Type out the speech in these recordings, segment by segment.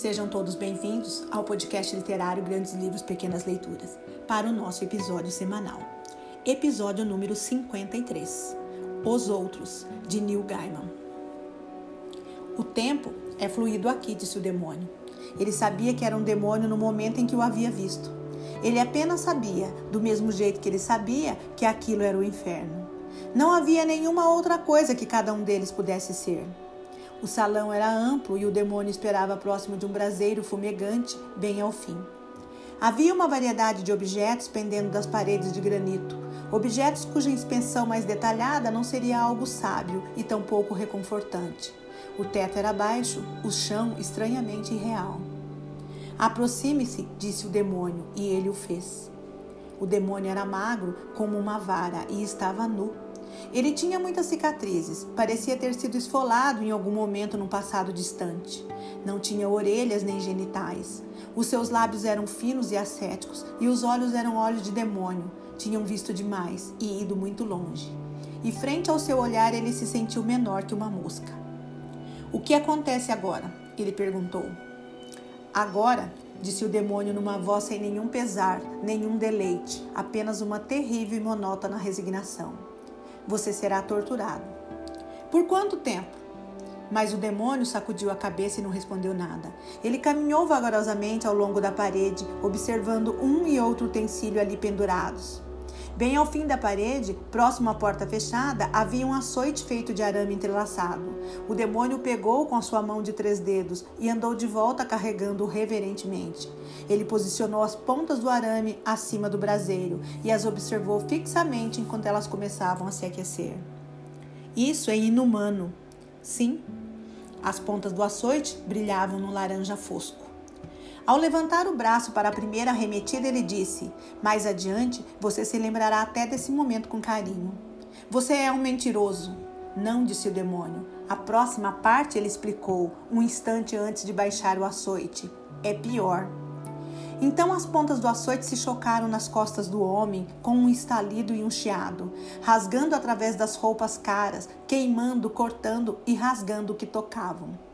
Sejam todos bem-vindos ao podcast literário Grandes Livros Pequenas Leituras, para o nosso episódio semanal. Episódio número 53. Os Outros, de Neil Gaiman. O tempo é fluido aqui, disse o demônio. Ele sabia que era um demônio no momento em que o havia visto. Ele apenas sabia, do mesmo jeito que ele sabia, que aquilo era o inferno. Não havia nenhuma outra coisa que cada um deles pudesse ser. O salão era amplo e o demônio esperava próximo de um braseiro fumegante, bem ao fim. Havia uma variedade de objetos pendendo das paredes de granito, objetos cuja inspeção mais detalhada não seria algo sábio e tampouco reconfortante. O teto era baixo, o chão estranhamente irreal. Aproxime-se, disse o demônio, e ele o fez. O demônio era magro como uma vara e estava nu. Ele tinha muitas cicatrizes, parecia ter sido esfolado em algum momento num passado distante. Não tinha orelhas nem genitais. Os seus lábios eram finos e ascéticos, e os olhos eram olhos de demônio. Tinham visto demais e ido muito longe. E frente ao seu olhar, ele se sentiu menor que uma mosca. O que acontece agora? Ele perguntou. Agora, disse o demônio numa voz sem nenhum pesar, nenhum deleite, apenas uma terrível e monótona resignação você será torturado. Por quanto tempo? Mas o demônio sacudiu a cabeça e não respondeu nada. Ele caminhou vagarosamente ao longo da parede, observando um e outro utensílio ali pendurados. Bem ao fim da parede, próximo à porta fechada, havia um açoite feito de arame entrelaçado. O demônio pegou com a sua mão de três dedos e andou de volta carregando-o reverentemente. Ele posicionou as pontas do arame acima do braseiro e as observou fixamente enquanto elas começavam a se aquecer. Isso é inumano. Sim, as pontas do açoite brilhavam no laranja fosco. Ao levantar o braço para a primeira arremetida, ele disse: Mais adiante, você se lembrará até desse momento com carinho. Você é um mentiroso. Não, disse o demônio. A próxima parte ele explicou, um instante antes de baixar o açoite. É pior. Então as pontas do açoite se chocaram nas costas do homem com um estalido e um chiado, rasgando através das roupas caras, queimando, cortando e rasgando o que tocavam.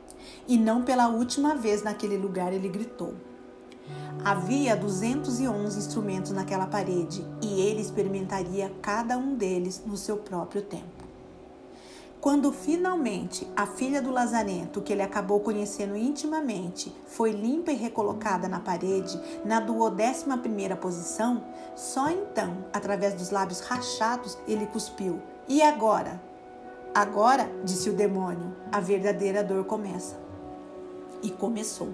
E não pela última vez naquele lugar ele gritou. Havia 211 instrumentos naquela parede e ele experimentaria cada um deles no seu próprio tempo. Quando finalmente a filha do Lazarento, que ele acabou conhecendo intimamente, foi limpa e recolocada na parede, na duodécima primeira posição, só então, através dos lábios rachados, ele cuspiu. E agora? Agora, disse o demônio, a verdadeira dor começa. E começou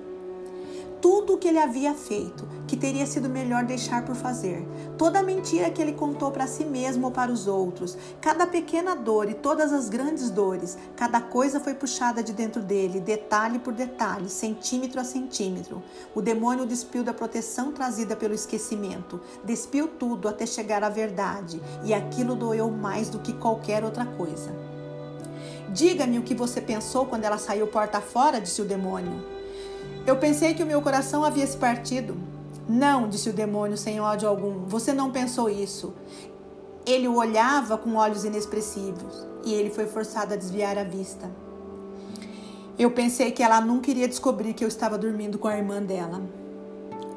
tudo o que ele havia feito, que teria sido melhor deixar por fazer, toda a mentira que ele contou para si mesmo ou para os outros, cada pequena dor e todas as grandes dores, cada coisa foi puxada de dentro dele, detalhe por detalhe, centímetro a centímetro. O demônio despiu da proteção trazida pelo esquecimento, despiu tudo até chegar à verdade, e aquilo doeu mais do que qualquer outra coisa. Diga-me o que você pensou quando ela saiu porta fora, disse o demônio. Eu pensei que o meu coração havia se partido. Não, disse o demônio sem ódio algum, você não pensou isso. Ele o olhava com olhos inexpressivos e ele foi forçado a desviar a vista. Eu pensei que ela nunca iria descobrir que eu estava dormindo com a irmã dela.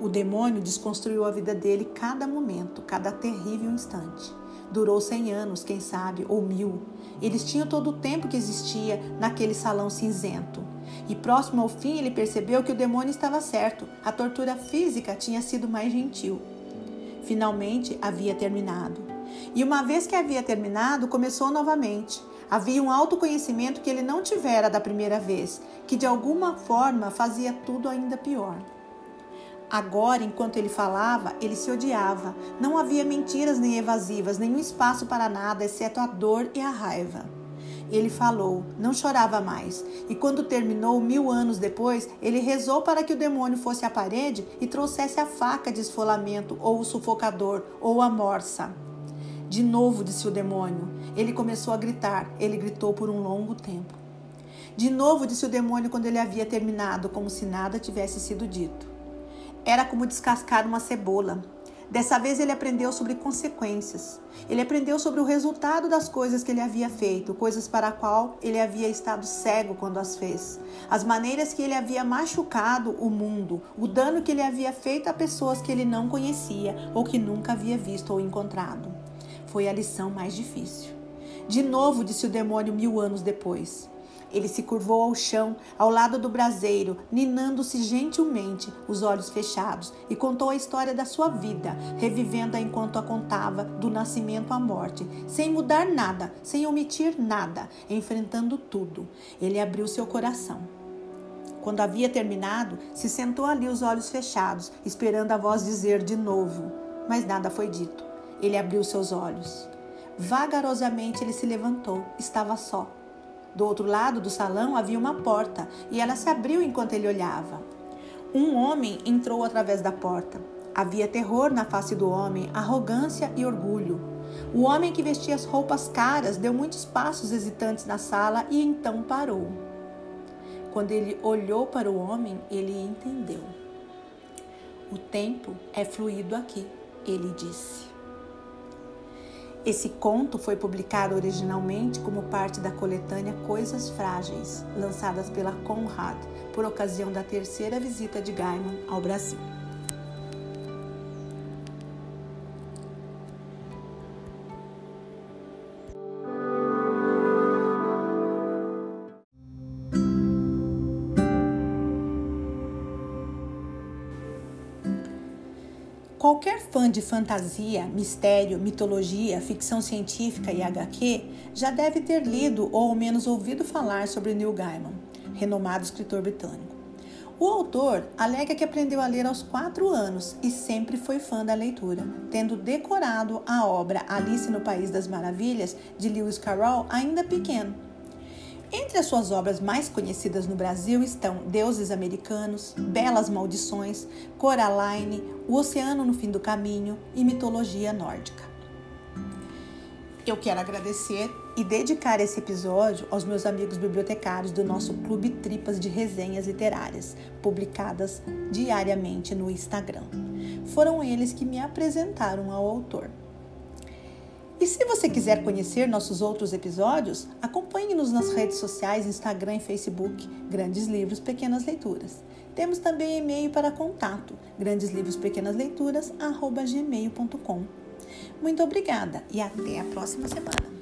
O demônio desconstruiu a vida dele cada momento, cada terrível instante. Durou cem anos, quem sabe, ou mil. Eles tinham todo o tempo que existia naquele salão cinzento. E próximo ao fim, ele percebeu que o demônio estava certo. A tortura física tinha sido mais gentil. Finalmente havia terminado. E uma vez que havia terminado, começou novamente. Havia um autoconhecimento que ele não tivera da primeira vez, que de alguma forma fazia tudo ainda pior. Agora, enquanto ele falava, ele se odiava. Não havia mentiras nem evasivas, nenhum espaço para nada, exceto a dor e a raiva. Ele falou, não chorava mais, e quando terminou, mil anos depois, ele rezou para que o demônio fosse à parede e trouxesse a faca de esfolamento, ou o sufocador, ou a morsa. De novo, disse o demônio. Ele começou a gritar. Ele gritou por um longo tempo. De novo, disse o demônio quando ele havia terminado, como se nada tivesse sido dito. Era como descascar uma cebola. Dessa vez ele aprendeu sobre consequências. Ele aprendeu sobre o resultado das coisas que ele havia feito, coisas para a qual ele havia estado cego quando as fez, as maneiras que ele havia machucado o mundo, o dano que ele havia feito a pessoas que ele não conhecia ou que nunca havia visto ou encontrado. Foi a lição mais difícil. De novo, disse o demônio mil anos depois. Ele se curvou ao chão, ao lado do braseiro, ninando-se gentilmente, os olhos fechados, e contou a história da sua vida, revivendo-a enquanto a contava, do nascimento à morte, sem mudar nada, sem omitir nada, enfrentando tudo. Ele abriu seu coração. Quando havia terminado, se sentou ali, os olhos fechados, esperando a voz dizer de novo. Mas nada foi dito. Ele abriu seus olhos. Vagarosamente ele se levantou, estava só. Do outro lado do salão havia uma porta e ela se abriu enquanto ele olhava. Um homem entrou através da porta. Havia terror na face do homem, arrogância e orgulho. O homem que vestia as roupas caras deu muitos passos hesitantes na sala e então parou. Quando ele olhou para o homem, ele entendeu. O tempo é fluido aqui, ele disse. Esse conto foi publicado originalmente como parte da coletânea Coisas Frágeis, lançadas pela Conrad por ocasião da terceira visita de Gaiman ao Brasil. Qualquer fã de fantasia, mistério, mitologia, ficção científica e HQ já deve ter lido ou ao menos ouvido falar sobre Neil Gaiman, renomado escritor britânico. O autor alega que aprendeu a ler aos quatro anos e sempre foi fã da leitura, tendo decorado a obra Alice no País das Maravilhas de Lewis Carroll ainda pequeno entre as suas obras mais conhecidas no Brasil estão Deuses Americanos, Belas Maldições, Coraline, O Oceano no Fim do Caminho e Mitologia Nórdica. Eu quero agradecer e dedicar esse episódio aos meus amigos bibliotecários do nosso Clube Tripas de Resenhas Literárias, publicadas diariamente no Instagram. Foram eles que me apresentaram ao autor. E se você quiser conhecer nossos outros episódios, acompanhe-nos nas redes sociais, Instagram e Facebook, Grandes Livros Pequenas Leituras. Temos também e-mail para contato, grandeslivros_pequenasleituras@gmail.com. Muito obrigada e até a próxima semana.